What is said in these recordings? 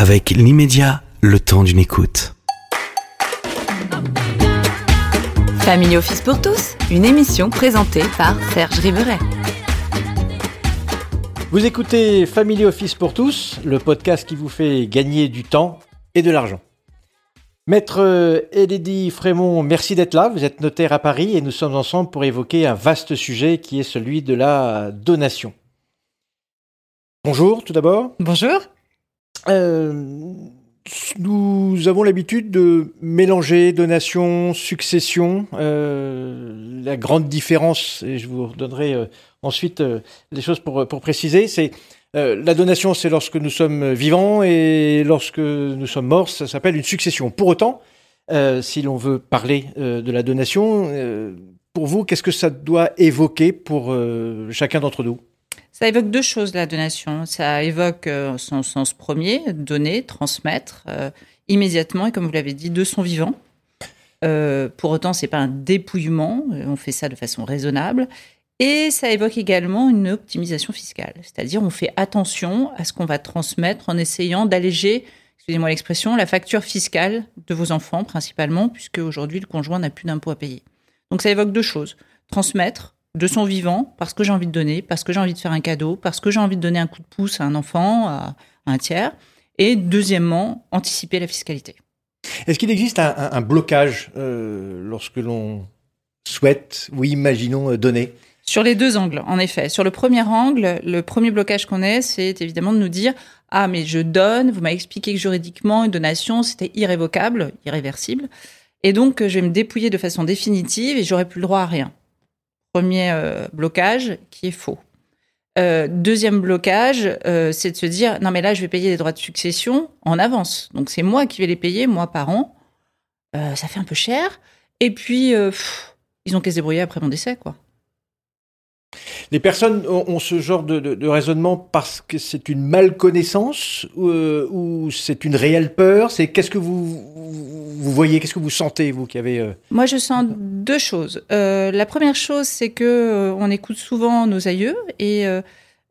avec l'immédiat, le temps d'une écoute. Family Office pour tous, une émission présentée par Serge Riveret. Vous écoutez Family Office pour tous, le podcast qui vous fait gagner du temps et de l'argent. Maître Elodie Frémont, merci d'être là. Vous êtes notaire à Paris et nous sommes ensemble pour évoquer un vaste sujet qui est celui de la donation. Bonjour tout d'abord. Bonjour. Euh, nous avons l'habitude de mélanger donation, succession. Euh, la grande différence, et je vous redonnerai euh, ensuite les choses pour, pour préciser, c'est la donation, c'est lorsque nous sommes vivants et lorsque nous sommes morts, ça s'appelle une succession. Pour autant, si l'on veut parler de la donation, pour vous, qu'est-ce que ça doit évoquer pour chacun d'entre nous? Ça évoque deux choses, la donation. Ça évoque euh, son sens premier, donner, transmettre euh, immédiatement, et comme vous l'avez dit, de son vivant. Euh, pour autant, c'est pas un dépouillement, on fait ça de façon raisonnable. Et ça évoque également une optimisation fiscale, c'est-à-dire on fait attention à ce qu'on va transmettre en essayant d'alléger, excusez-moi l'expression, la facture fiscale de vos enfants principalement, puisque aujourd'hui le conjoint n'a plus d'impôt à payer. Donc ça évoque deux choses transmettre de son vivant, parce que j'ai envie de donner, parce que j'ai envie de faire un cadeau, parce que j'ai envie de donner un coup de pouce à un enfant, à, un tiers. Et deuxièmement, anticiper la fiscalité. Est-ce qu'il existe un, blocage euh, lorsque l'on souhaite ou imaginons euh, donner? Sur les deux angles, en effet. Sur le premier angle, le premier blocage qu'on ait, c'est évidemment de nous dire Ah, mais je donne, vous m'avez expliqué que juridiquement, une donation, c'était irrévocable, irréversible. Et donc, je vais me dépouiller de façon définitive et j'aurai plus le droit à rien. Premier euh, blocage qui est faux. Euh, deuxième blocage, euh, c'est de se dire non mais là je vais payer les droits de succession en avance. Donc c'est moi qui vais les payer moi par an. ça fait un peu cher. Et puis ils ont qu'à se débrouiller après mon décès quoi. Les personnes ont, ce genre de, raisonnement parce que c'est une malconnaissance ou, euh, ou c'est une réelle peur? C'est qu'est-ce que vous, voyez, qu'est-ce que vous sentez vous qui avez euh, Moi, je sens deux choses. Euh, la première chose, c'est que on écoute souvent nos aïeux et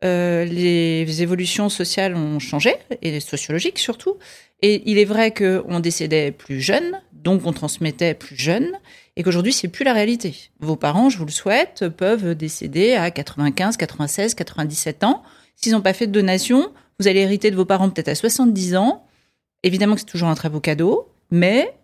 les évolutions sociales ont changé et sociologiques surtout. Et il est vrai qu'on décédait plus jeune, donc on transmettait plus jeune et qu'aujourd'hui, c'est plus la réalité. Vos parents, je vous le souhaite, peuvent décéder à 95, 96, 97 ans. S'ils n'ont pas fait de donation, vous allez hériter de vos parents peut-être à 70 ans. Évidemment que c'est toujours un très beau cadeau, mais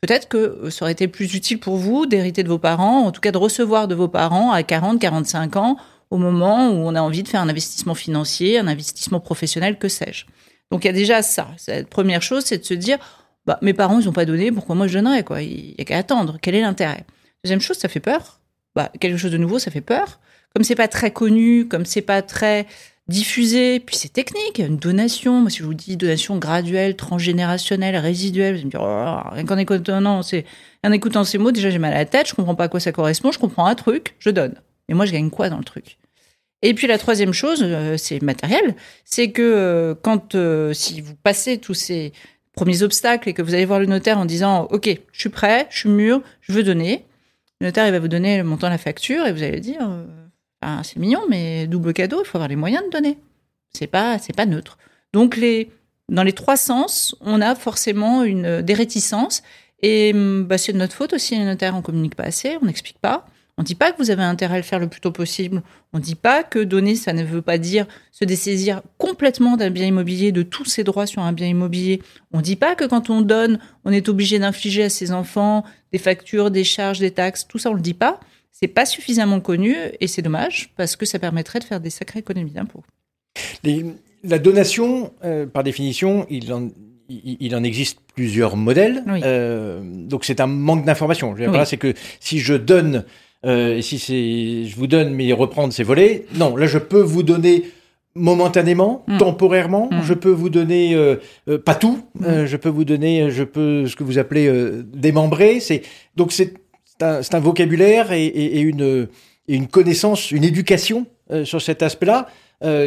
peut-être que ça aurait été plus utile pour vous d'hériter de vos parents, en tout cas de recevoir de vos parents à 40, 45 ans, au moment où on a envie de faire un investissement financier, un investissement professionnel, que sais-je. Donc il y a déjà ça. La première chose, c'est de se dire, bah, mes parents, ils n'ont pas donné, pourquoi moi je donnerais quoi? Il n'y a qu'à attendre. Quel est l'intérêt? Deuxième chose, ça fait peur. Bah, quelque chose de nouveau, ça fait peur. Comme c'est pas très connu, comme c'est pas très diffusé, puis c'est technique, une donation. Moi, si je vous dis donation graduelle, transgénérationnelle, résiduelle, vous allez me dire, oh, rien qu'en écoutant, c'est, en écoutant ces mots, déjà j'ai mal à la tête, je comprends pas à quoi ça correspond, je comprends un truc, je donne. Et moi, je gagne quoi dans le truc? Et puis la troisième chose, euh, c'est matériel, c'est que euh, quand euh, si vous passez tous ces premiers obstacles et que vous allez voir le notaire en disant OK, je suis prêt, je suis mûr, je veux donner. Le notaire, il va vous donner le montant de la facture et vous allez dire euh, c'est mignon, mais double cadeau, il faut avoir les moyens de donner. C'est pas, c'est pas neutre. Donc, les, dans les trois sens, on a forcément une, des réticences. Et bah, c'est de notre faute aussi, les notaires, on communique pas assez, on n'explique pas. On ne dit pas que vous avez intérêt à le faire le plus tôt possible. On ne dit pas que donner, ça ne veut pas dire se dessaisir complètement d'un bien immobilier, de tous ses droits sur un bien immobilier. On ne dit pas que quand on donne, on est obligé d'infliger à ses enfants des factures, des charges, des taxes. Tout ça, on ne le dit pas. C'est pas suffisamment connu et c'est dommage parce que ça permettrait de faire des sacrées économies d'impôts. La donation, euh, par définition, il en, il en existe plusieurs modèles. Euh, donc c'est un manque d'information. C'est que si je donne euh, et si c'est, je vous donne, mais reprendre, c'est voler. Non, là, je peux vous donner momentanément, mm. temporairement. Mm. Je peux vous donner euh, euh, pas tout. Mm. je peux vous donner, je peux ce que vous appelez démembrer. C'est donc c'est un, un, vocabulaire et, et, et, une, et, une connaissance, une éducation sur cet aspect-là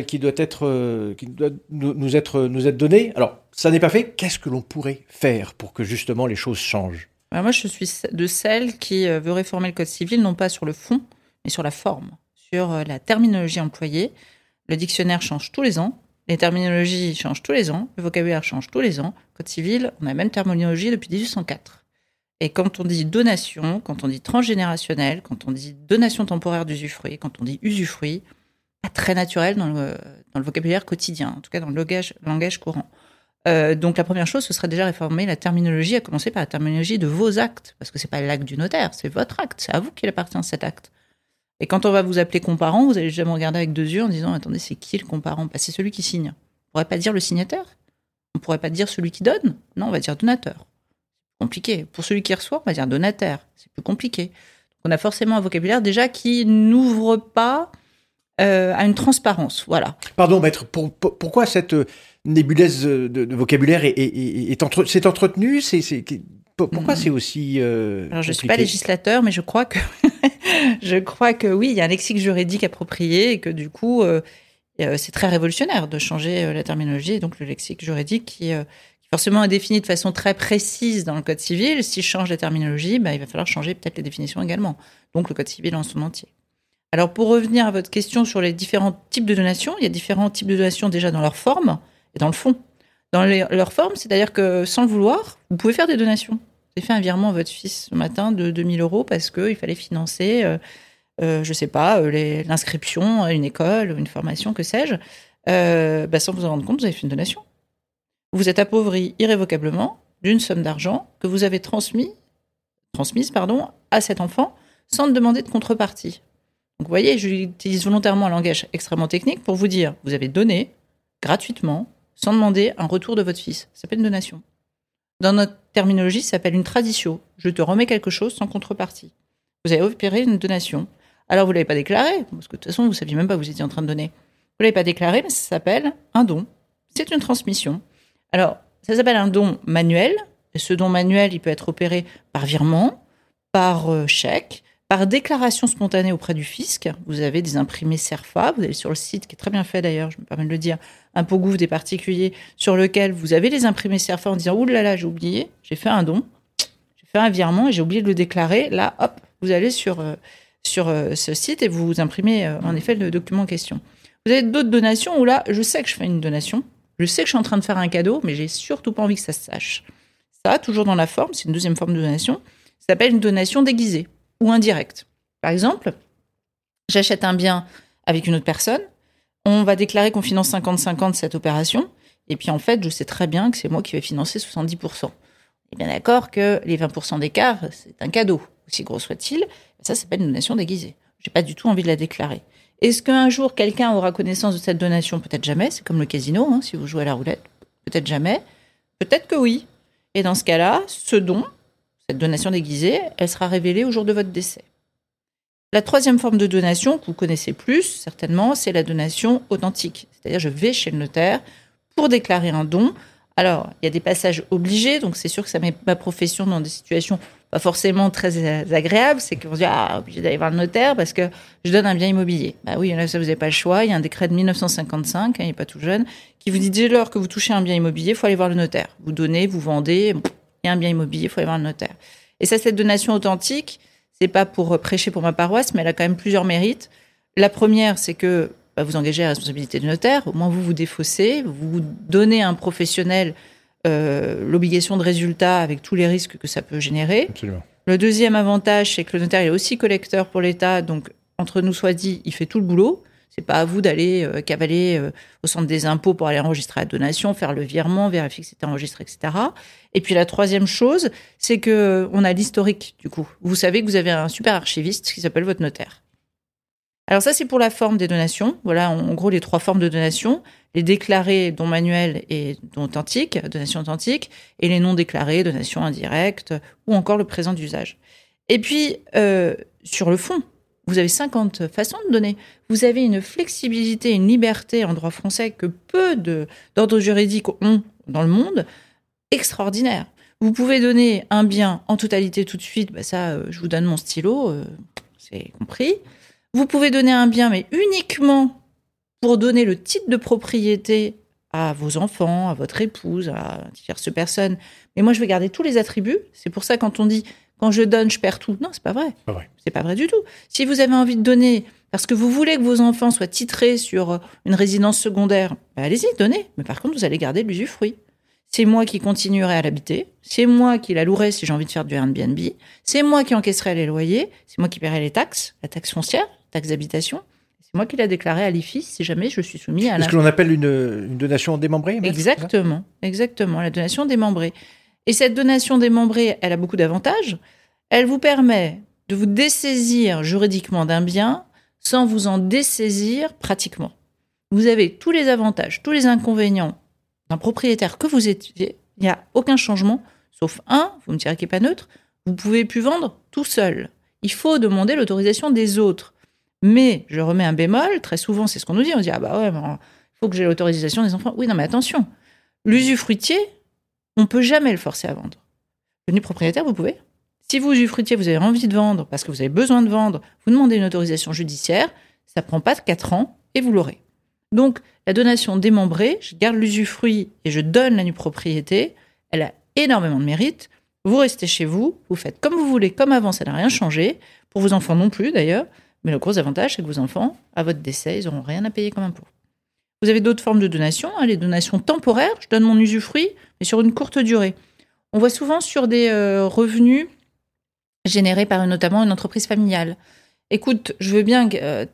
qui doit être qui doit nous être nous être donné. Alors ça n'est pas fait. Qu'est-ce que l'on pourrait faire pour que justement les choses changent? Moi, je suis de celle qui euh, veut réformer le Code civil, non pas sur le fond, mais sur la forme, sur euh, la terminologie employée. Le dictionnaire change tous les ans. Les terminologies changent tous les ans, le vocabulaire change tous les ans. Code civil, on a la même terminologie depuis 1804. Et quand on dit donation, quand on dit transgénérationnel, quand on dit donation temporaire d'usufruit, quand on dit usufruit, pas très naturel dans le, vocabulaire quotidien, en tout cas dans le langage courant. Euh, donc la première chose, ce serait déjà réformer la terminologie, à commencer par la terminologie de vos actes, parce que c'est pas l'acte du notaire, c'est votre acte, c'est à vous qu'il appartient cet acte. Et quand on va vous appeler comparant, vous allez jamais regarder avec deux yeux en disant attendez c'est qui le comparant? Bah, C'est celui qui signe. On pourrait pas dire le signataire, on pourrait pas dire celui qui donne, non on va dire donateur. Compliqué. Pour celui qui reçoit, on va dire donataire, c'est plus compliqué. on a forcément un vocabulaire déjà qui n'ouvre pas euh, à une transparence, voilà. Pardon maître, pourquoi cette nébuleuse de, vocabulaire est, est, s'est entretenue C'est pourquoi c'est aussi euh, Alors je ne suis pas législateur, mais je crois que je crois que oui, il y a un lexique juridique approprié et que du coup, euh, euh, c'est très révolutionnaire de changer la terminologie et donc le lexique juridique qui, forcément est défini de façon très précise dans le code civil. Si je change la terminologie, bah, il va falloir changer peut-être les définitions également. Donc le code civil en son entier. Alors pour revenir à votre question sur les différents types de donations, il y a différents types de donations déjà dans leur forme et dans le fond. Dans leur forme, c'est-à-dire que sans le vouloir, vous pouvez faire des donations. Avez fait un virement à votre fils ce matin de 2000 euros parce qu'il fallait financer, euh, euh, je sais pas, euh, l'inscription à une école, une formation, que sais-je. Bah, sans vous en rendre compte, vous avez fait une donation. Vous êtes appauvri irrévocablement d'une somme d'argent que vous avez transmis, transmise pardon, à cet enfant sans demander de contrepartie. Donc vous voyez, j'utilise volontairement un langage extrêmement technique pour vous dire, vous avez donné gratuitement sans demander un retour de votre fils. Ça s'appelle une donation. Dans notre terminologie, ça s'appelle une tradition. Je te remets quelque chose sans contrepartie. Vous avez opéré une donation. Alors, vous ne l'avez pas déclaré, parce que de toute façon, vous ne saviez même pas que vous étiez en train de donner. Vous ne l'avez pas déclaré, mais ça s'appelle un don. C'est une transmission. Alors, ça s'appelle un don manuel. Et ce don manuel, il peut être opéré par virement, par euh, chèque, par déclaration spontanée auprès du fisc. Vous avez des imprimés CERFA, vous allez sur le site qui est très bien fait d'ailleurs, je me permets de le dire, un Gouv des particuliers, sur lequel vous avez les imprimés CERFA en disant Ouh là là, j'ai oublié, j'ai fait un don, j'ai fait un virement et j'ai oublié de le déclarer. Là, hop, vous allez sur, euh, sur euh, ce site et vous imprimez euh, en effet le document en question. Vous avez d'autres donations où là, je sais que je fais une donation, je sais que je suis en train de faire un cadeau, mais j'ai surtout pas envie que ça se sache. Ça, toujours dans la forme, c'est une deuxième forme de donation, ça s'appelle une donation déguisée ou indirect. Par exemple, j'achète un bien avec une autre personne, on va déclarer qu'on finance 50-50 cette opération, et puis en fait, je sais très bien que c'est moi qui vais financer 70%. On est bien d'accord que les 20% d'écart, c'est un cadeau, aussi gros soit-il, ça s'appelle une donation déguisée. J'ai pas du tout envie de la déclarer. Est-ce qu'un jour quelqu'un aura connaissance de cette donation? Peut-être jamais, c'est comme le casino, hein, si vous jouez à la roulette. Peut-être jamais. Peut-être que oui. Et dans ce cas-là, ce don, cette donation déguisée, elle sera révélée au jour de votre décès. La troisième forme de donation, que vous connaissez plus certainement, c'est la donation authentique. C'est-à-dire, je vais chez le notaire pour déclarer un don. Alors, il y a des passages obligés, donc c'est sûr que ça met ma profession dans des situations pas forcément très agréables. C'est qu'on se dit, ah, obligé d'aller voir le notaire parce que je donne un bien immobilier. Bah oui, là, ça, vous n'avez pas le choix. Il y a un décret de 1955, hein, il n'est pas tout jeune, qui vous dit dès lors que vous touchez un bien immobilier, il faut aller voir le notaire. Vous donnez, vous vendez, y a un bien immobilier, il faut aller voir le notaire. Et ça, cette donation authentique, c'est pas pour prêcher pour ma paroisse, mais elle a quand même plusieurs mérites. La première, c'est que bah, vous engagez la responsabilité du notaire. Au moins, vous vous défaussez, vous donnez à un professionnel euh, l'obligation de résultat avec tous les risques que ça peut générer. Absolument. Le deuxième avantage, c'est que le notaire est aussi collecteur pour l'État, donc entre nous soit dit, il fait tout le boulot. C'est pas à vous d'aller euh, cavaler euh, au centre des impôts pour aller enregistrer la donation, faire le virement, vérifier que c'est enregistré, etc. Et puis la troisième chose, c'est que euh, on a l'historique du coup. Vous savez que vous avez un super archiviste qui s'appelle votre notaire. Alors ça, c'est pour la forme des donations. Voilà, en gros, les trois formes de donation. Les déclarés, dont manuel et dont authentique, donation authentique, et les non déclarés, donation indirecte, ou encore le présent d'usage. Et puis, sur le fond, vous avez 50 façons de donner. Vous avez une flexibilité, une liberté en droit français que peu d'ordres juridiques ont dans le monde, extraordinaire. Vous pouvez donner un bien en totalité tout de suite, bah ça, euh, je vous donne mon stylo, euh, c'est compris. Vous pouvez donner un bien, mais uniquement pour donner le titre de propriété à vos enfants, à votre épouse, à diverses personnes. Mais moi, je vais garder tous les attributs. C'est pour ça, quand on dit quand je donne, je perds tout. Non, c'est pas vrai. Pas vrai. C'est pas vrai du tout. Si vous avez envie de donner parce que vous voulez que vos enfants soient titrés sur une résidence secondaire, bah, allez-y, donnez. Mais par contre, vous allez garder l'usufruit. C'est moi qui continuerai à l'habiter. C'est moi qui la louerai si j'ai envie de faire du Airbnb. C'est moi qui encaisserai les loyers. C'est moi qui paierai les taxes, la taxe foncière, la taxe d'habitation. C'est moi qui la déclaré à l'IFI si jamais je suis soumis à la. Ce que l'on appelle une, une, donation démembrée Exactement, exactement, la donation démembrée. Et cette donation démembrée, elle a beaucoup d'avantages. Elle vous permet de vous dessaisir juridiquement d'un bien sans vous en dessaisir pratiquement. Vous avez tous les avantages, tous les inconvénients d'un propriétaire que vous étiez. Il n'y a aucun changement, sauf un, vous me direz qu'il n'est pas neutre, vous pouvez plus vendre tout seul. Il faut demander l'autorisation des autres. Mais je remets un bémol, très souvent c'est ce qu'on nous dit, on dit ah bah ouais, il faut que j'ai l'autorisation des enfants. Oui, non mais attention, l'usufruitier, on peut jamais le forcer à vendre. Le nu propriétaire, vous pouvez. Si vous, usufruitier, vous avez envie de vendre parce que vous avez besoin de vendre, vous demandez une autorisation judiciaire, ça prend pas 4 ans et vous l'aurez. Donc, la donation démembrée, je garde l'usufruit et je donne la nue propriété, elle a énormément de mérite. Vous restez chez vous, vous faites comme vous voulez, comme avant, ça n'a rien changé. Pour vos enfants non plus d'ailleurs. Mais le gros avantage, c'est que vos enfants, à votre décès, ils n'auront rien à payer comme impôt. Vous avez d'autres formes de donation, hein, les donations temporaires. Je donne mon usufruit, mais sur une courte durée. On voit souvent sur des euh, revenus générés par notamment une entreprise familiale. Écoute, je veux bien que euh,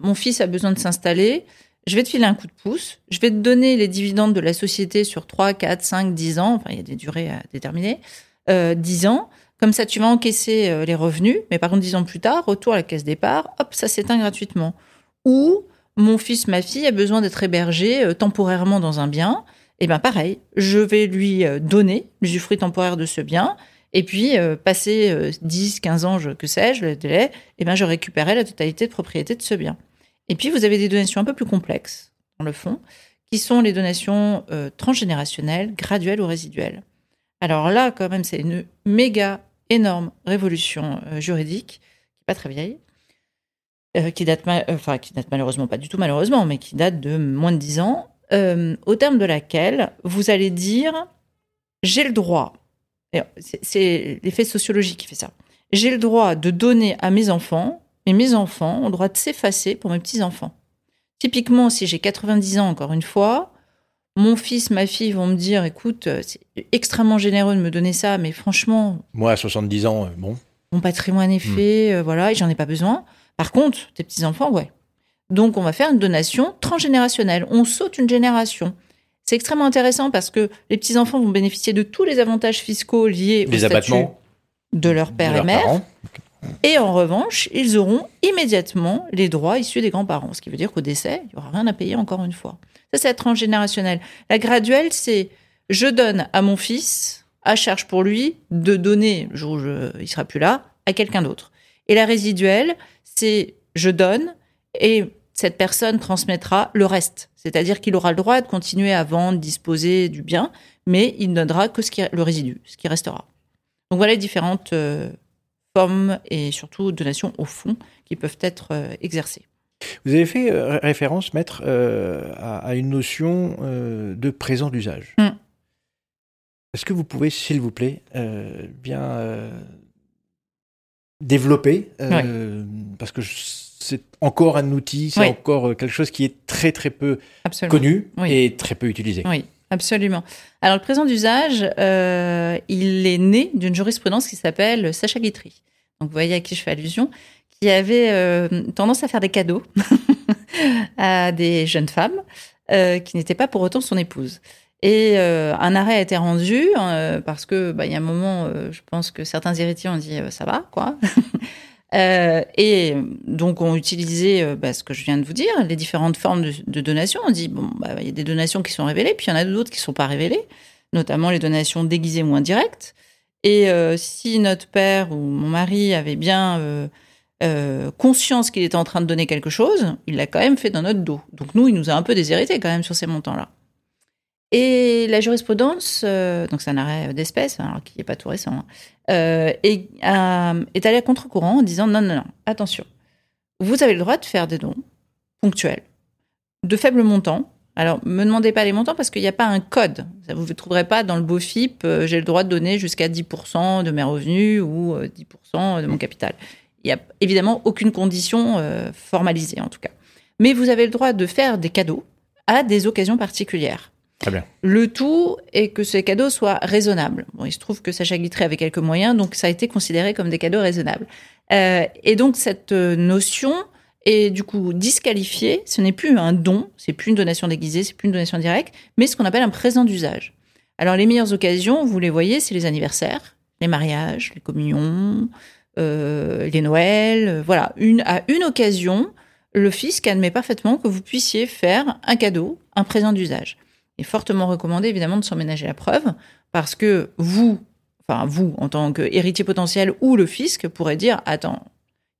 mon fils a besoin de s'installer, je vais te filer un coup de pouce, je vais te donner les dividendes de la société sur 3, 4, 5, 10 ans, enfin il y a des durées à déterminer, euh, 10 ans, comme ça tu vas encaisser les revenus, mais par contre 10 ans plus tard, retour à la caisse départ, hop, ça s'éteint gratuitement. Ou mon fils, ma fille a besoin d'être hébergé euh, temporairement dans un bien, et bien pareil, je vais lui donner l'usufruit temporaire de ce bien, et puis, euh, passer 10, euh, 15 ans, que sais-je, le délai, eh ben, je récupérais la totalité de propriété de ce bien. Et puis, vous avez des donations un peu plus complexes, dans le fond, qui sont les donations euh, transgénérationnelles, graduelles ou résiduelles. Alors là, quand même, c'est une méga énorme révolution juridique, qui n'est pas très vieille, qui, date enfin, qui date malheureusement pas du tout malheureusement, mais qui date de moins de 10 ans, au terme de laquelle vous allez dire j'ai le droit c'est l'effet sociologique qui fait ça. J'ai le droit de donner à mes enfants, et mes enfants ont le droit de s'effacer pour mes petits-enfants. Typiquement, si j'ai 90 ans, encore une fois, mon fils, ma fille vont me dire, écoute, c'est extrêmement généreux de me donner ça, mais franchement... Moi, à 70 ans, euh, bon. Mon patrimoine est hmm. fait, euh, voilà, et j'en ai pas besoin. Par contre, tes petits-enfants, ouais. Donc, on va faire une donation transgénérationnelle. On saute une génération. C'est extrêmement intéressant parce que les petits-enfants vont bénéficier de tous les avantages fiscaux liés au statut de leur père et mère. Et en revanche, ils auront immédiatement les droits issus des grands-parents. Ce qui veut dire qu'au décès, il n'y aura rien à payer encore une fois. Ça, c'est la transgénérationnelle. La graduelle, c'est je donne à mon fils, à charge pour lui, de donner, le jour où je, il sera plus là, à quelqu'un d'autre. Et la résiduelle, c'est je donne et cette personne transmettra le reste. C'est-à-dire qu'il aura le droit de continuer à vendre, disposer du bien, mais il ne donnera que ce qui, le résidu, ce qui restera. Donc voilà les différentes euh, formes et surtout donations au fond qui peuvent être euh, exercées. Vous avez fait euh, référence, maître, à, une notion de présent d'usage. Mm. Est-ce que vous pouvez, s'il vous plaît, bien développer Parce que c'est encore un outil, c'est encore euh, quelque chose qui est très très peu connu et très peu utilisé. Oui, absolument. Alors le présent d'usage, euh, il est né d'une jurisprudence qui s'appelle Sacha Guitry. Donc vous voyez à qui je fais allusion, qui avait euh, tendance à faire des cadeaux à des jeunes femmes qui n'étaient pas pour autant son épouse. Et un arrêt a été rendu parce que bah, il y a un moment, je pense que certains héritiers ont dit ça va quoi. Euh, et donc, on utilisait euh, bah, ce que je viens de vous dire, les différentes formes de, de donation. On dit, bon, bah, il y a des donations qui sont révélées, puis il y en a d'autres qui ne sont pas révélées, notamment les donations déguisées ou indirectes. Et euh, si notre père ou mon mari avait bien euh, conscience qu'il était en train de donner quelque chose, il l'a quand même fait dans notre dos. Donc nous, il nous a un peu déshérité quand même sur ces montants-là. Et la jurisprudence, euh, donc c'est un arrêt d'espèce, alors qui n'est pas tout récent, hein, euh, est, euh, est allé à contre-courant en disant non, non, non, attention, vous avez le droit de faire des dons ponctuels, de faibles montants, Alors, me demandez pas les montants parce qu'il n'y a pas un code. Vous ne trouverez pas dans le BOFIP, euh, j'ai le droit de donner jusqu'à 10% de mes revenus ou 10% de mon capital. Il n'y a évidemment aucune condition formalisée en tout cas. Mais vous avez le droit de faire des cadeaux à des occasions particulières. Bien. Le tout est que ces cadeaux soient raisonnables. Bon, il se trouve que Sacha Guitry avait quelques moyens, donc ça a été considéré comme des cadeaux raisonnables. Euh, et donc cette notion est du coup disqualifiée. Ce n'est plus un don, c'est plus une donation déguisée, c'est plus une donation directe, mais ce qu'on appelle un présent d'usage. Alors les meilleures occasions, vous les voyez, c'est les anniversaires, les mariages, les communions, euh, les Noëls. Euh, voilà, une à une occasion, le fisc admet parfaitement que vous puissiez faire un cadeau, un présent d'usage est fortement recommandé évidemment de s'en ménager la preuve parce que vous, enfin vous en tant qu'héritier potentiel ou le fisc pourrait dire attends,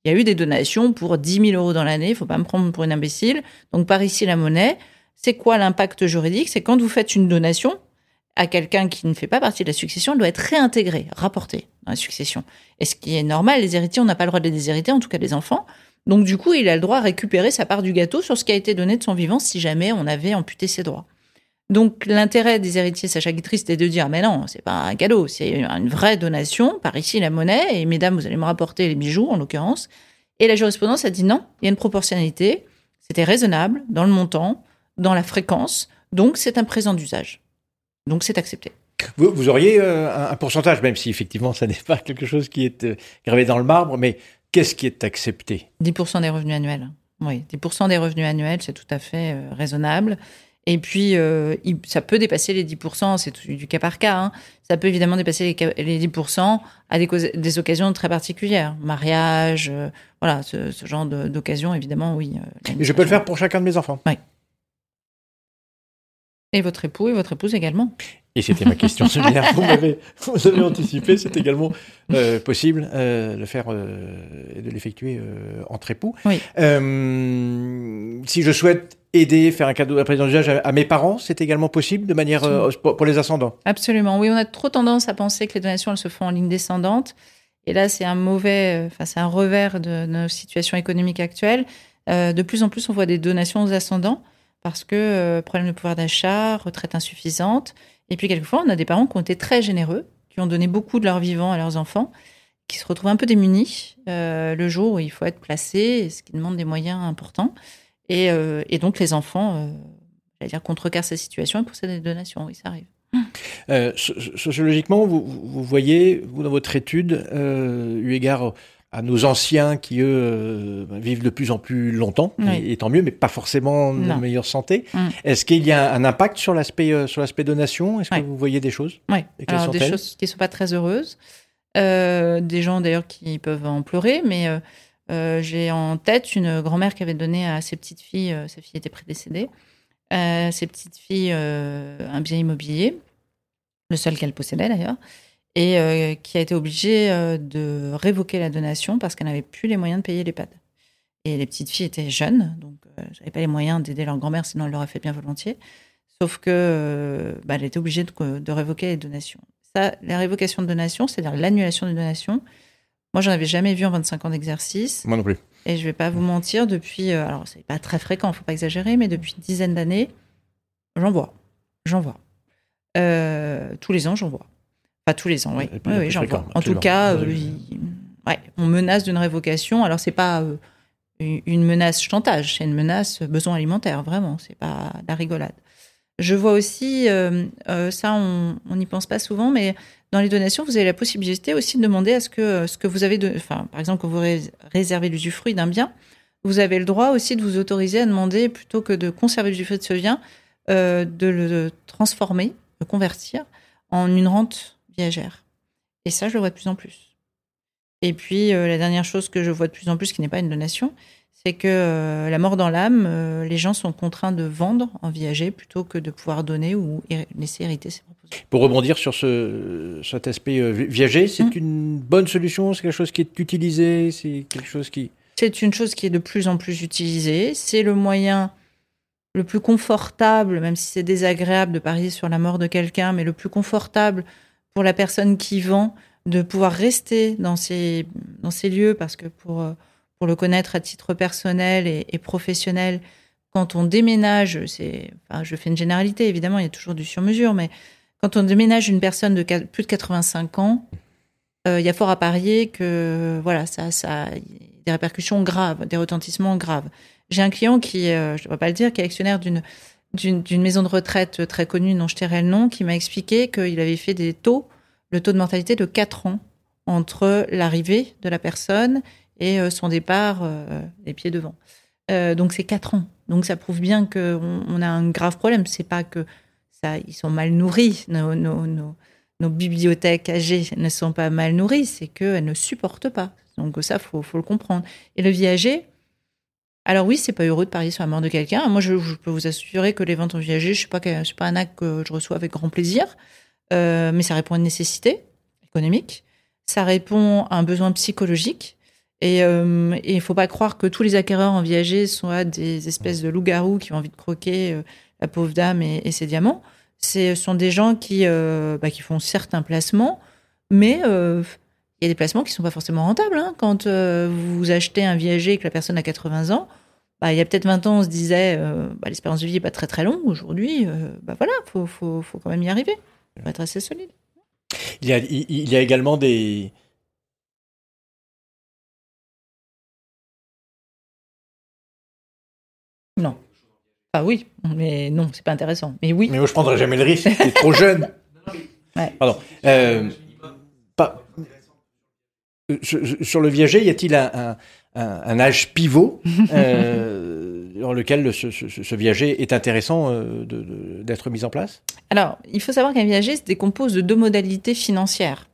il y a eu des donations pour 10 000 euros dans l'année, il faut pas me prendre pour une imbécile. Donc par ici la monnaie, c'est quoi l'impact juridique? C'est quand vous faites une donation à quelqu'un qui ne fait pas partie de la succession, elle doit être réintégrée, rapportée dans la succession. Et ce qui est normal, les héritiers, on n'a pas le droit de les déshériter, en tout cas les enfants. Donc du coup, il a le droit à récupérer sa part du gâteau sur ce qui a été donné de son vivant si jamais on avait amputé ses droits. Donc l'intérêt des héritiers Sacha Guitry, c'était de dire mais non, c'est pas un cadeau, c'est une vraie donation, par ici la monnaie, et mesdames, vous allez me rapporter les bijoux en l'occurrence. Et la jurisprudence a dit non, il y a une proportionnalité, c'était raisonnable dans le montant, dans la fréquence, donc c'est un présent d'usage. Donc c'est accepté. Vous, auriez euh, un, pourcentage, même si effectivement ça n'est pas quelque chose qui est euh, gravé dans le marbre, mais qu'est-ce qui est accepté? 10% des revenus annuels. Oui, 10% des revenus annuels, c'est tout à fait euh, raisonnable. Et puis, euh, ça peut dépasser les 10%, c'est du cas par cas. Hein. Ça peut évidemment dépasser les, 10% à des, occasions très particulières. Mariage, euh, voilà, ce, genre d'occasion, évidemment, oui. Euh, et je peux le faire pour chacun de mes enfants Oui. Et votre époux et votre épouse également. Et c'était ma question similaire. vous, m'avez, vous avez anticipé, c'est également possible de faire de l'effectuer entre époux. Oui. si je souhaite aider, faire un cadeau à président d'usage à, mes parents, c'est également possible de manière euh, pour, les ascendants Absolument. Oui, on a trop tendance à penser que les donations elles se font en ligne descendante. Et là, c'est un mauvais, euh, enfin, c'est un revers de nos situations économiques actuelles. Euh, de plus en plus, on voit des donations aux ascendants parce que problème de pouvoir d'achat, retraite insuffisante. Et puis, quelquefois, on a des parents qui ont été très généreux, qui ont donné beaucoup de leur vivant à leurs enfants, qui se retrouvent un peu démunis le jour où il faut être placé, ce qui demande des moyens importants. Euh, et, donc les enfants, euh, j'allais dire, contrecarrent cette situation et procèdent à des donations. Oui, ça arrive. Euh, sociologiquement, vous, vous, voyez, vous dans votre étude, eu égard à nos anciens qui, eux, vivent de plus en plus longtemps, et, tant mieux, mais pas forcément en meilleure santé. Mm. Est-ce qu'il y a un impact sur l'aspect sur l'aspect donation? Est-ce que vous voyez des choses? Oui, alors des choses qui ne sont pas très heureuses. des gens d'ailleurs qui peuvent en pleurer, mais euh, j'ai en tête une grand-mère qui avait donné à ses petites filles, euh, sa fille était prédécédée, à ses petites filles euh, un bien immobilier, le seul qu'elle possédait d'ailleurs, et qui a été obligée de révoquer la donation parce qu'elle n'avait plus les moyens de payer l'EHPAD. Et les petites filles étaient jeunes, donc n'avais pas les moyens d'aider leur grand-mère, sinon elle l'aurait fait bien volontiers. Sauf que bah, elle était obligée de, révoquer les donations. Ça, la révocation de donation, c'est-à-dire l'annulation des donations, moi, j'en avais jamais vu en 25 ans d'exercice. Moi non plus. Et je vais pas vous mentir, depuis, euh, alors c'est pas très fréquent, faut pas exagérer, mais depuis une dizaine d'années, j'en vois. J'en vois. Euh, tous les ans, j'en vois. Pas tous les ans, oui. Oui, j'en vois. En tout cas, euh, ouais, on menace d'une révocation. Alors, c'est pas une menace chantage, c'est une menace besoin alimentaire, vraiment. C'est pas la rigolade. Je vois aussi, ça, on n'y pense pas souvent, mais dans les donations, vous avez la possibilité aussi de demander à ce que ce que vous avez, de, enfin, par exemple, quand vous réservez l'usufruit d'un bien, vous avez le droit aussi de vous autoriser à demander, plutôt que de conserver l'usufruit de ce bien, euh, de le transformer, de convertir en une rente viagère. Et ça, je le vois de plus en plus. Et puis, euh, la dernière chose que je vois de plus en plus, qui n'est pas une donation, c'est que euh, la mort dans l'âme, euh, les gens sont contraints de vendre en viager plutôt que de pouvoir donner ou laisser hériter ses propositions. Pour rebondir sur ce, cet aspect euh, viager, c'est hum. une bonne solution? C'est quelque chose qui est utilisé? C'est quelque chose qui... C'est une chose qui est de plus en plus utilisée. C'est le moyen le plus confortable, même si c'est désagréable de parier sur la mort de quelqu'un, mais le plus confortable pour la personne qui vend de pouvoir rester dans ces, dans ces lieux parce que pour pour le connaître à titre personnel et, professionnel, quand on déménage, c'est, je fais une généralité, évidemment, il y a toujours du sur-mesure, mais quand on déménage une personne de plus de 85 ans, euh, il y a fort à parier que voilà, ça, ça, a des répercussions graves, des retentissements graves. J'ai un client qui, euh, je ne vais pas le dire, qui est actionnaire d'une d'une maison de retraite très connue, dont je tairai le nom, qui m'a expliqué qu'il avait fait des taux, le taux de mortalité de 4 ans entre l'arrivée de la personne et euh, son départ les pieds devant. donc c'est 4 ans. Donc ça prouve bien qu'on on a un grave problème. C'est pas que ça, ils sont mal nourris, nos, nos, nos, nos bibliothèques âgées ne sont pas mal nourries, c'est qu'elles ne supportent pas. Donc ça, faut, faut le comprendre. Et le viager, alors oui, c'est pas heureux de parier sur la mort de quelqu'un. Moi, je, peux vous assurer que les ventes en viager, je suis pas, suis pas un acte que je reçois avec grand plaisir, euh, mais ça répond à une nécessité économique, ça répond à un besoin psychologique. Et euh, il ne faut pas croire que tous les acquéreurs en viager soient des espèces de loups-garous qui ont envie de croquer euh, la pauvre dame et ses diamants ce sont des gens qui, euh, bah, font certains placements, mais euh, il y a des placements qui ne sont pas forcément rentables. Hein. Quand euh, vous achetez un viager et que la personne a 80 ans, bah, il y a peut-être 20 ans, on se disait bah, l'espérance de vie n'est pas très très longue. Aujourd'hui, voilà, il faut, quand même y arriver. Il faut être assez solide. Il y a également des, Non. Ah oui, mais non, c'est pas intéressant. Mais oui. Mais moi, je prendrais jamais le risque. T'es trop jeune. Pardon. Euh, pas... Sur le viager, y a-t-il un, un, âge pivot euh, dans lequel ce, ce, viager est intéressant euh, d'être mis en place? Alors, il faut savoir qu'un viager se décompose de deux modalités financières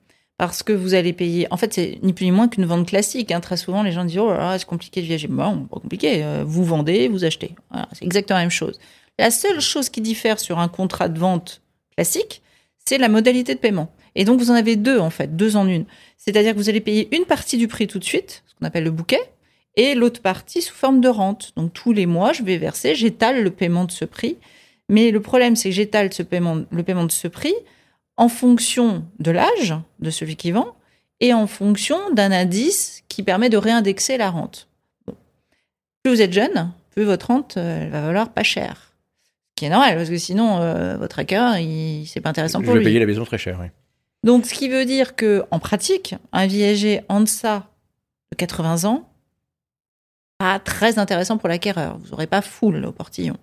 parce que vous allez payer. En fait, c'est ni plus ni moins qu'une vente classique. Hein. Très souvent, les gens disent Oh c'est compliqué de viager. Bon, pas compliqué. Euh, vous vendez, vous achetez. c'est exactement la même chose. La seule chose qui diffère sur un contrat de vente classique, c'est la modalité de paiement. Et donc, vous en avez deux, en fait, deux en une. C'est-à-dire que vous allez payer une partie du prix tout de suite, ce qu'on appelle le bouquet, et l'autre partie sous forme de rente. Donc, tous les mois, je vais verser, j'étale le paiement de ce prix. Mais le problème, c'est que j'étale ce paiement, le paiement de ce prix en fonction de l'âge de celui qui vend et en fonction d'un indice qui permet de réindexer la rente. Plus vous êtes jeune, plus votre rente euh, va valoir pas cher. Ce qui est normal, parce que sinon, euh, votre hacker, c'est pas intéressant pour lui. Je vais payer la maison très cher, oui. Donc, ce qui veut dire que, en pratique, un viager en deçà de 80 ans, pas très intéressant pour l'acquéreur. Vous n'aurez pas full au portillon.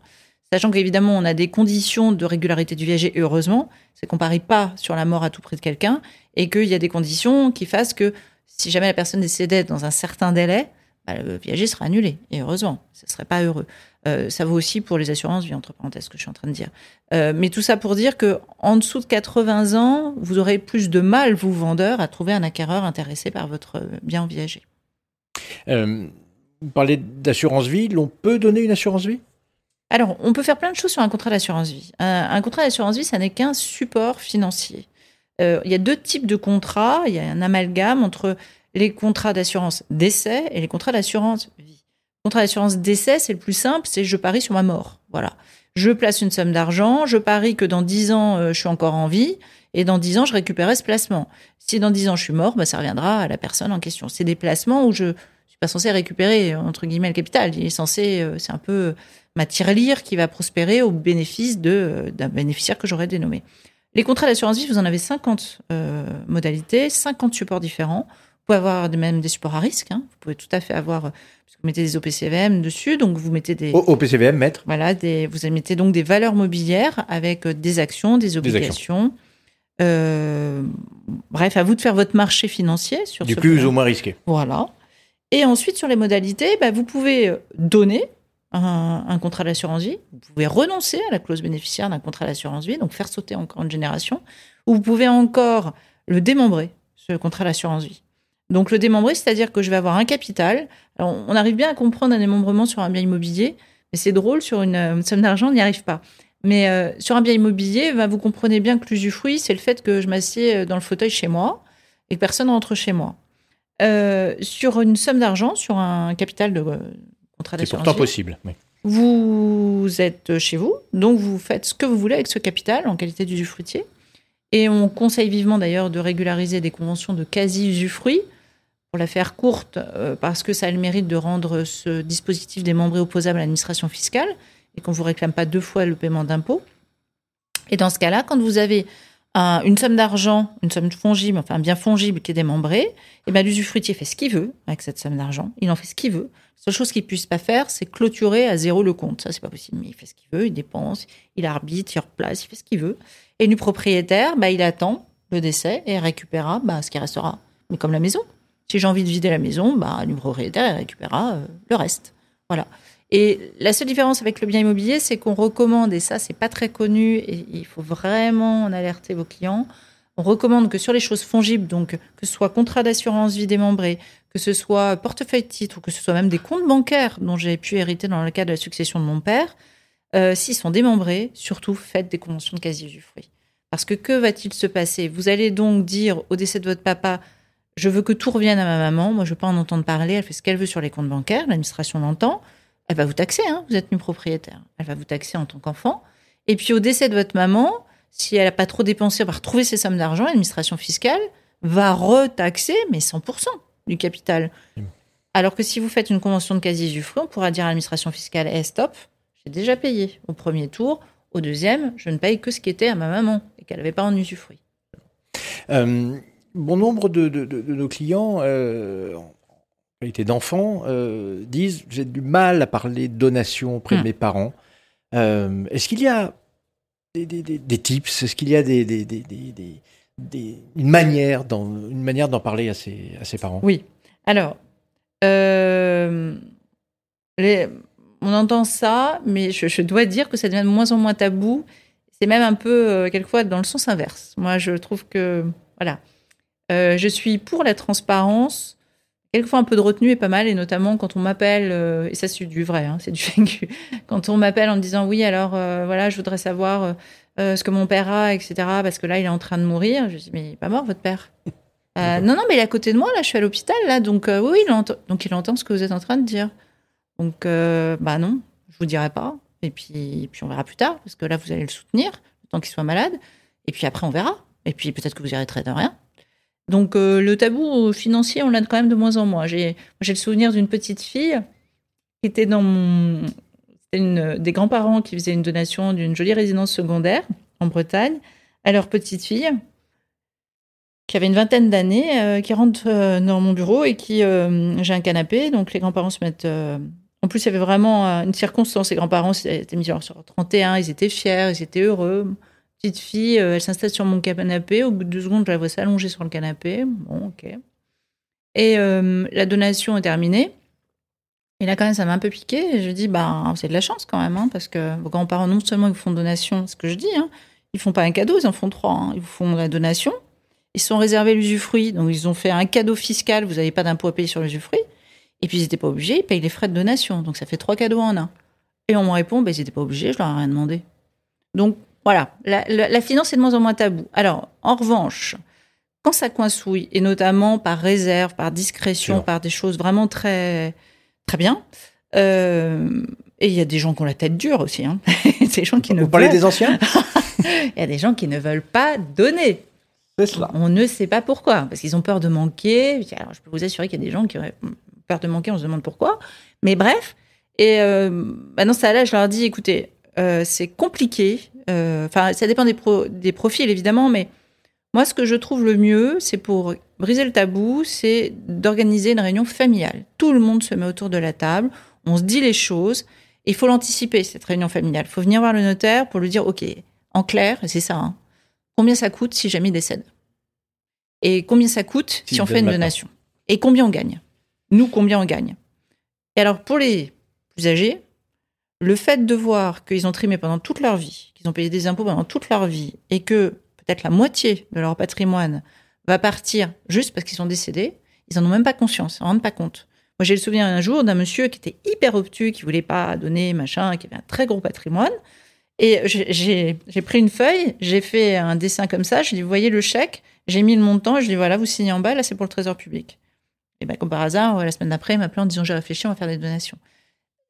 Sachant qu'évidemment, on a des conditions de régularité du viager, heureusement, c'est qu'on parie pas sur la mort à tout prix de quelqu'un, et qu'il y a des conditions qui fassent que si jamais la personne décédait dans un certain délai, bah, le viager sera annulé. Et heureusement, ce serait pas heureux. Euh, ça vaut aussi pour les assurances vie, entre parenthèses, ce que je suis en train de dire. Euh, mais tout ça pour dire que en dessous de 80 ans, vous aurez plus de mal, vous vendeurs, à trouver un acquéreur intéressé par votre bien viager. Euh, vous parlez d'assurance vie. L'on peut donner une assurance vie? Alors, on peut faire plein de choses sur un contrat d'assurance vie. Un, contrat d'assurance vie, ça n'est qu'un support financier. Euh, il y a deux types de contrats. Il y a un amalgame entre les contrats d'assurance décès et les contrats d'assurance vie. Le contrat d'assurance décès, c'est le plus simple, c'est je parie sur ma mort. Voilà. Je place une somme d'argent, je parie que dans 10 ans, euh, je suis encore en vie, et dans 10 ans, je récupérerai ce placement. Si dans 10 ans, je suis mort, bah, ça reviendra à la personne en question. C'est des placements où je ne suis pas censé récupérer, entre guillemets, le capital. Il est censé, euh, c'est un peu ma tirelire qui va prospérer au bénéfice d'un bénéficiaire que j'aurais dénommé. Les contrats d'assurance vie, vous en avez 50 euh, modalités, 50 supports différents. Vous pouvez avoir même des supports à risque. Hein. Vous pouvez tout à fait avoir, vous mettez des OPCVM dessus, donc vous mettez des OPCVM, maître. Voilà, des, vous mettez donc des valeurs mobilières avec euh, des actions, des obligations. Euh, bref, à vous de faire votre marché financier sur du plus ou moins risqué. Voilà. Et ensuite sur les modalités, bah, vous pouvez donner un, contrat d'assurance vie, vous pouvez renoncer à la clause bénéficiaire d'un contrat d'assurance vie, donc faire sauter encore une génération, ou vous pouvez encore le démembrer, ce contrat d'assurance vie. Donc le démembrer, c'est-à-dire que je vais avoir un capital. on arrive bien à comprendre un démembrement sur un bien immobilier, mais c'est drôle, sur une, somme d'argent, on n'y arrive pas. Mais euh, sur un bien immobilier, bah, vous comprenez bien que l'usufruit, c'est le fait que je m'assieds euh, dans le fauteuil chez moi et que personne rentre chez moi. Euh, sur une somme d'argent, sur un capital de c'est pourtant possible. Vous êtes chez vous, donc vous faites ce que vous voulez avec ce capital en qualité d'usufruitier. Et on conseille vivement d'ailleurs de régulariser des conventions de quasi-usufruit pour la faire courte, parce que ça a le mérite de rendre ce dispositif démembré opposable à l'administration fiscale et qu'on ne vous réclame pas deux fois le paiement d'impôts. Et dans ce cas-là, quand vous avez une somme d'argent, une somme fongible, enfin un bien fongible qui est démembré, et bien l'usufruitier fait ce qu'il veut avec cette somme d'argent. Il en fait ce qu'il veut. La seule chose qu'il puisse pas faire, c'est clôturer à zéro le compte. Ça, c'est pas possible. Mais il fait ce qu'il veut, il dépense, il arbitre, il replace, il fait ce qu'il veut. Et le propriétaire, bah, il attend le décès et récupérera bah, ce qui restera. Mais comme la maison. Si j'ai envie de vider la maison, bah, le propriétaire récupérera euh, le reste. Voilà. Et la seule différence avec le bien immobilier, c'est qu'on recommande, et ça, c'est pas très connu, et il faut vraiment en alerter vos clients. On recommande que sur les choses fongibles, donc que ce soit contrat d'assurance vie démembré, que ce soit portefeuille de titre, ou que ce soit même des comptes bancaires dont j'ai pu hériter dans le cadre de la succession de mon père, euh, s'ils sont démembrés, surtout faites des conventions de quasi fruit. Parce que que va-t-il se passer? Vous allez donc dire au décès de votre papa, je veux que tout revienne à ma maman, moi je veux pas en entendre parler, elle fait ce qu'elle veut sur les comptes bancaires, l'administration l'entend elle va vous taxer, hein, vous êtes nu propriétaire. Elle va vous taxer en tant qu'enfant. Et puis au décès de votre maman, si elle n'a pas trop dépensé, elle va retrouver ses sommes d'argent, l'administration fiscale va retaxer, mais 100% du capital. Alors que si vous faites une convention de quasi-usufruit, on pourra dire à l'administration fiscale, eh, stop, j'ai déjà payé au premier tour, au deuxième, je ne paye que ce qui était à ma maman et qu'elle n'avait pas en usufruit. Euh, bon nombre de, nos clients euh, d'enfants euh, disent j'ai du mal à parler de donation auprès de hmm. mes parents. Euh, est-ce qu'il y a des, des, tips? Est-ce qu'il y a des, une manière d'en, une manière d'en parler à ses, à ses parents? Oui. Alors, euh, on entend ça, mais je, dois dire que ça devient de moins en moins tabou. C'est même un peu, quelquefois, dans le sens inverse. Moi, je trouve que, voilà, je suis pour la transparence Quelquefois, un peu de retenue est pas mal, et notamment quand on m'appelle, euh, et ça c'est du vrai, hein, c'est du vécu, quand on m'appelle en me disant oui, alors euh, voilà, je voudrais savoir euh, ce que mon père a, etc., parce que là, il est en train de mourir. Je dis, mais il n'est pas mort, votre père? Non, non, mais il est à côté de moi, là, je suis à l'hôpital, là, donc oui, il entend, donc il entend ce que vous êtes en train de dire. Donc, bah non, je vous dirai pas, et puis, puis on verra plus tard, parce que là, vous allez le soutenir, tant qu'il soit malade, et puis après, on verra. Et puis peut-être que vous y arrêterez de rien. Donc euh, le tabou financier, on l'a quand même de moins en moins. J'ai le souvenir d'une petite fille qui était dans mon... Une, des grands-parents qui faisaient une donation d'une jolie résidence secondaire en Bretagne à leur petite fille qui avait une vingtaine d'années, euh, qui rentre euh, dans mon bureau et qui j'ai un canapé, donc les grands-parents se mettent. en plus, il y avait vraiment une circonstance. Les grands-parents étaient mis sur 31, ils étaient fiers, ils étaient heureux petite fille, euh, elle s'installe sur mon canapé. Au bout de deux secondes, je la vois s'allonger sur le canapé. Bon, ok. Et euh, la donation est terminée. Et là, quand même, ça m'a un peu piqué. Je dis, bah, c'est de la chance quand même, hein, parce que vos grands-parents, non seulement ils vous font donation, ce que je dis, hein, ils font pas un cadeau, ils en font trois. Hein. Ils vous font la donation. Ils sont réservés l'usufruit, donc ils ont fait un cadeau fiscal. Vous n'avez pas d'impôt à payer sur l'usufruit. Et puis ils n'étaient pas obligés, ils payent les frais de donation. Donc ça fait trois cadeaux en un. Et on me répond, bah, ils n'étaient pas obligés, je leur ai rien demandé. Donc voilà, la, finance est de moins en moins tabou. Alors, en revanche, quand ça coincouille, et notamment par réserve, par discrétion, par des choses vraiment très, très bien, euh, et il y a des gens qui ont la tête dure aussi. Hein. des gens qui Vous parlez des anciens? Il y a des gens qui ne veulent pas donner. C'est cela. On ne sait pas pourquoi, parce qu'ils ont peur de manquer. Alors, je peux vous assurer qu'il y a des gens qui ont peur de manquer, on se demande pourquoi. Mais bref, et euh, bah dans ça là, je leur dis, écoutez, euh, c'est compliqué. Euh, enfin, ça dépend des, des profils évidemment, mais moi, ce que je trouve le mieux, c'est pour briser le tabou, c'est d'organiser une réunion familiale. Tout le monde se met autour de la table, on se dit les choses. Il faut l'anticiper, cette réunion familiale. Il faut venir voir le notaire pour lui dire, OK, en clair, c'est ça, hein, combien ça coûte si jamais il décède? Et combien ça coûte si, on fait une donation? Et combien on gagne? Nous, combien on gagne? Et alors, pour les plus âgés, le fait de voir qu'ils ont trimé pendant toute leur vie, qu'ils ont payé des impôts pendant toute leur vie, et que peut-être la moitié de leur patrimoine va partir juste parce qu'ils sont décédés, ils en ont même pas conscience, ils s'en rendent pas compte. Moi, j'ai le souvenir un jour d'un monsieur qui était hyper obtus, qui voulait pas donner machin, qui avait un très gros patrimoine. Et j'ai pris une feuille, j'ai fait un dessin comme ça, je lui ai dit, vous voyez le chèque, j'ai mis le montant, je lui ai dit, voilà, vous signez en bas, là, c'est pour le trésor public. Et ben, comme par hasard, la semaine d'après, il m'a appelé en disant, j'ai réfléchi, on va faire des donations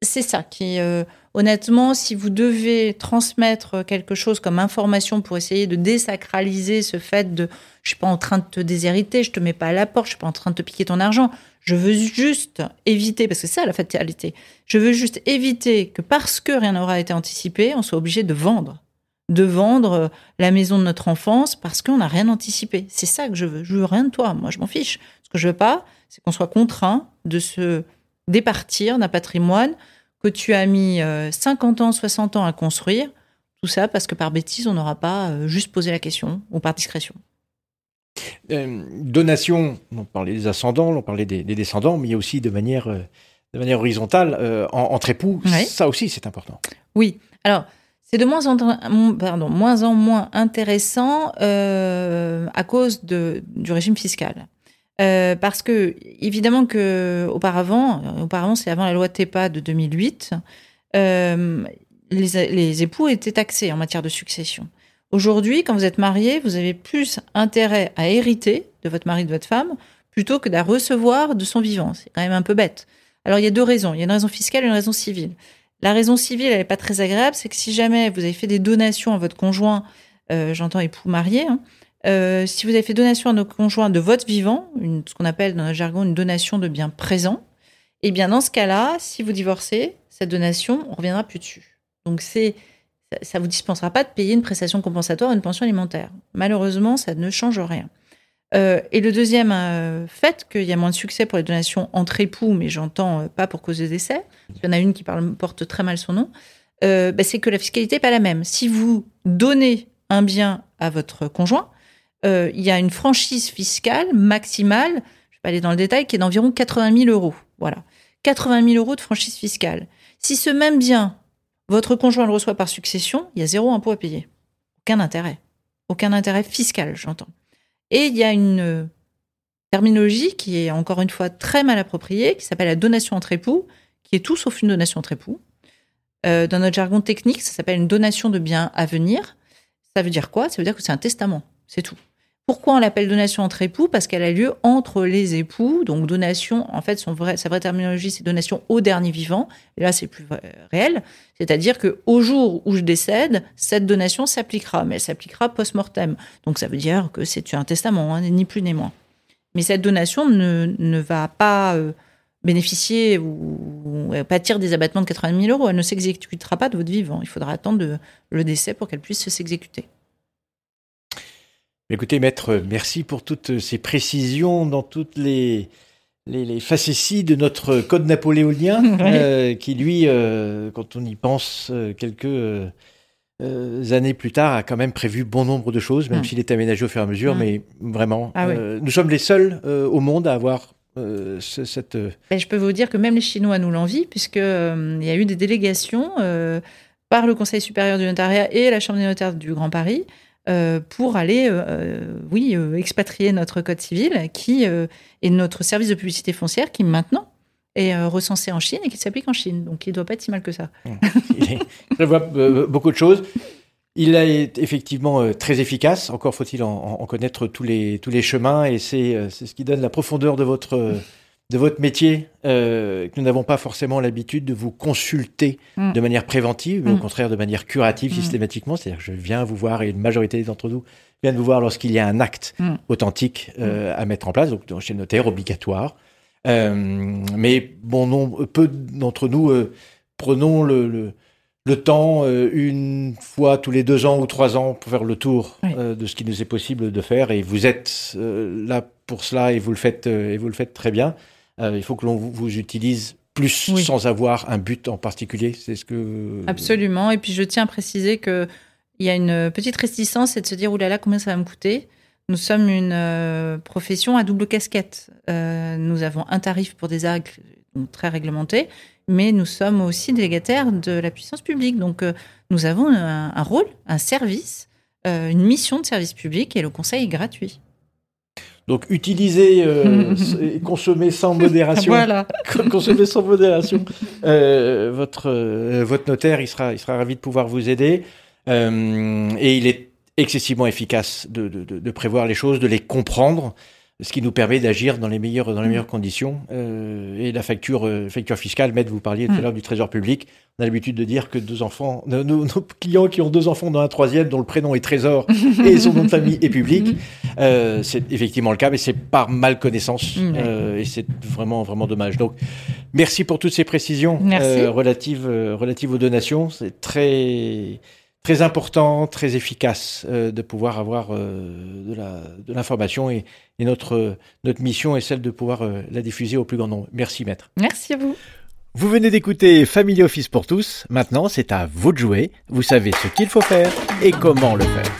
c'est ça qui. Euh, honnêtement, si vous devez transmettre quelque chose comme information pour essayer de désacraliser ce fait de je suis pas en train de te déshériter, je te mets pas à la porte, je suis pas en train de te piquer ton argent, je veux juste éviter, parce que c'est ça la fatalité, je veux juste éviter que parce que rien n'aura été anticipé, on soit obligé de vendre de vendre la maison de notre enfance parce qu'on n'a rien anticipé. C'est ça que je veux. Je veux rien de toi. Moi, je m'en fiche. Ce que je veux pas, c'est qu'on soit contraint de se départir d'un patrimoine que tu as mis 50 euh, ans, 60 ans à construire, tout ça parce que par bêtise, on n'aura pas euh, juste posé la question ou par discrétion. Euh, donation, on parlait des ascendants, on parlait des, descendants, mais il y a aussi de manière, de manière horizontale, entre époux, ça aussi c'est important. Oui, alors c'est de moins en, pardon, moins, en moins intéressant à cause de, du régime fiscal. Euh, parce que, évidemment, que auparavant, auparavant c'est avant la loi TEPA de 2008, euh, les, époux étaient taxés en matière de succession. Aujourd'hui, quand vous êtes marié, vous avez plus intérêt à hériter de votre mari, de votre femme, plutôt que d'à recevoir de son vivant. C'est quand même un peu bête. Alors, il y a deux raisons. Il y a une raison fiscale et une raison civile. La raison civile, elle n'est pas très agréable, c'est que si jamais vous avez fait des donations à votre conjoint, euh, j'entends époux marié, hein, euh, si vous avez fait donation à nos conjoints de votre vivant, ce qu'on appelle dans le jargon une donation de biens présents, eh bien dans ce cas-là, si vous divorcez, cette donation, on reviendra plus dessus. Donc c'est ça vous dispensera pas de payer une prestation compensatoire, une pension alimentaire. Malheureusement, ça ne change rien. Euh, et le deuxième euh, fait qu'il y a moins de succès pour les donations entre époux, mais j'entends pas pour cause de décès. Il y en a une qui porte très mal son nom. Bah, c'est que la fiscalité n'est pas la même. Si vous donnez un bien à votre conjoint, euh, il y a une franchise fiscale maximale, je ne vais pas aller dans le détail, qui est d'environ 80 000 euros. Voilà. 80 000 euros de franchise fiscale. Si ce même bien, votre conjoint le reçoit par succession, il y a zéro impôt à payer. Aucun intérêt. Aucun intérêt fiscal, j'entends. Et il y a une euh, terminologie qui est encore une fois très mal appropriée, qui s'appelle la donation entre époux, qui est tout sauf une donation entre époux. Euh, dans notre jargon technique, ça s'appelle une donation de biens à venir. Ça veut dire quoi? Ça veut dire que c'est un testament, c'est tout. Pourquoi on l'appelle donation entre époux? Parce qu'elle a lieu entre les époux. Donc donation, en fait, son vrai, sa vraie terminologie, c'est donation au dernier vivant. Là, c'est plus réel. C'est-à-dire que au jour où je décède, cette donation s'appliquera, mais elle s'appliquera post-mortem. Donc ça veut dire que c'est un testament, hein, ni plus ni moins. Mais cette donation ne, ne va pas euh, bénéficier ou, ou, pâtir des abattements de 80 000 euros. Elle ne s'exécutera pas de votre vivant. Il faudra attendre le décès pour qu'elle puisse s'exécuter. Écoutez, maître, merci pour toutes ces précisions dans toutes les, les, facéties de notre code napoléonien, euh, qui lui, euh, quand on y pense euh, quelques années plus tard, a quand même prévu bon nombre de choses, même s'il est aménagé au fur et à mesure, mais vraiment, ah nous sommes les seuls au monde à avoir cette... Ben, je peux vous dire que même les Chinois nous l'envient, puisqu'il il y a eu des délégations par le Conseil supérieur du notariat et la Chambre des notaires du Grand Paris euh, pour aller, euh, euh, oui, expatrier notre code civil qui est notre service de publicité foncière qui maintenant est recensé en Chine et qui s'applique en Chine. Donc il ne doit pas être si mal que ça. Je vois beaucoup de choses. Il est effectivement très efficace. Encore faut-il en, en, connaître tous les, tous les chemins et c'est ce qui donne la profondeur de votre de votre métier euh, que nous n'avons pas forcément l'habitude de vous consulter mm. de manière préventive, mais au mm. contraire de manière curative mm. systématiquement. C'est-à-dire que je viens vous voir et une majorité d'entre nous viennent vous voir lorsqu'il y a un acte authentique euh, à mettre en place, donc chez le notaire obligatoire. Euh, mais bon nombre, peu d'entre nous prenons le, le, temps une fois tous les deux ans ou trois ans pour faire le tour de ce qui nous est possible de faire. Et vous êtes là pour cela et vous le faites et vous le faites très bien. Euh, il faut que l'on vous, utilise plus sans avoir un but en particulier. C'est ce que. Absolument. Et puis je tiens à préciser qu'il y a une petite réticence, c'est de se dire oulala, combien ça va me coûter? Nous sommes une euh, profession à double casquette. Euh, nous avons un tarif pour des actes très réglementés, mais nous sommes aussi délégataires de la puissance publique. Donc nous avons un rôle, un service, une mission de service public et le conseil est gratuit. Donc utiliser euh, et consommer sans modération. voilà. consommer sans modération. Euh, votre euh, votre notaire, il sera il sera ravi de pouvoir vous aider. et il est excessivement efficace de, de, de, prévoir les choses, de les comprendre. Ce qui nous permet d'agir dans les meilleures, dans les meilleures conditions. Euh, et la facture, euh, facture fiscale, Maître, vous parliez tout à mm. l'heure du Trésor public. On a l'habitude de dire que deux enfants, nos, nos, clients qui ont deux enfants dans un troisième, dont le prénom est Trésor et son nom de famille est public, mm. euh, c'est effectivement le cas, mais c'est par malconnaissance mm. euh, et c'est vraiment vraiment dommage. Donc, merci pour toutes ces précisions relatives relatives aux donations. C'est très très important, très efficace euh, de pouvoir avoir euh, de l'information et, et, notre, notre mission est celle de pouvoir euh, la diffuser au plus grand nombre. Merci maître. Merci à vous. Vous venez d'écouter Family Office pour tous. Maintenant, c'est à vous de jouer. Vous savez ce qu'il faut faire et comment le faire.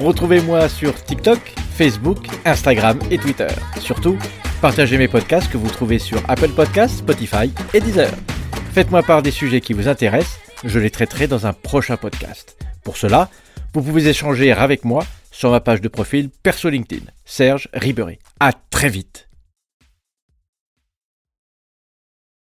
Retrouvez-moi sur TikTok, Facebook, Instagram et Twitter. Surtout, partagez mes podcasts que vous trouvez sur Apple Podcasts, Spotify et Deezer. Faites-moi part des sujets qui vous intéressent. Je les traiterai dans un prochain podcast. Pour cela, vous pouvez échanger avec moi sur ma page de profil perso LinkedIn, Serge Ribéry. À très vite.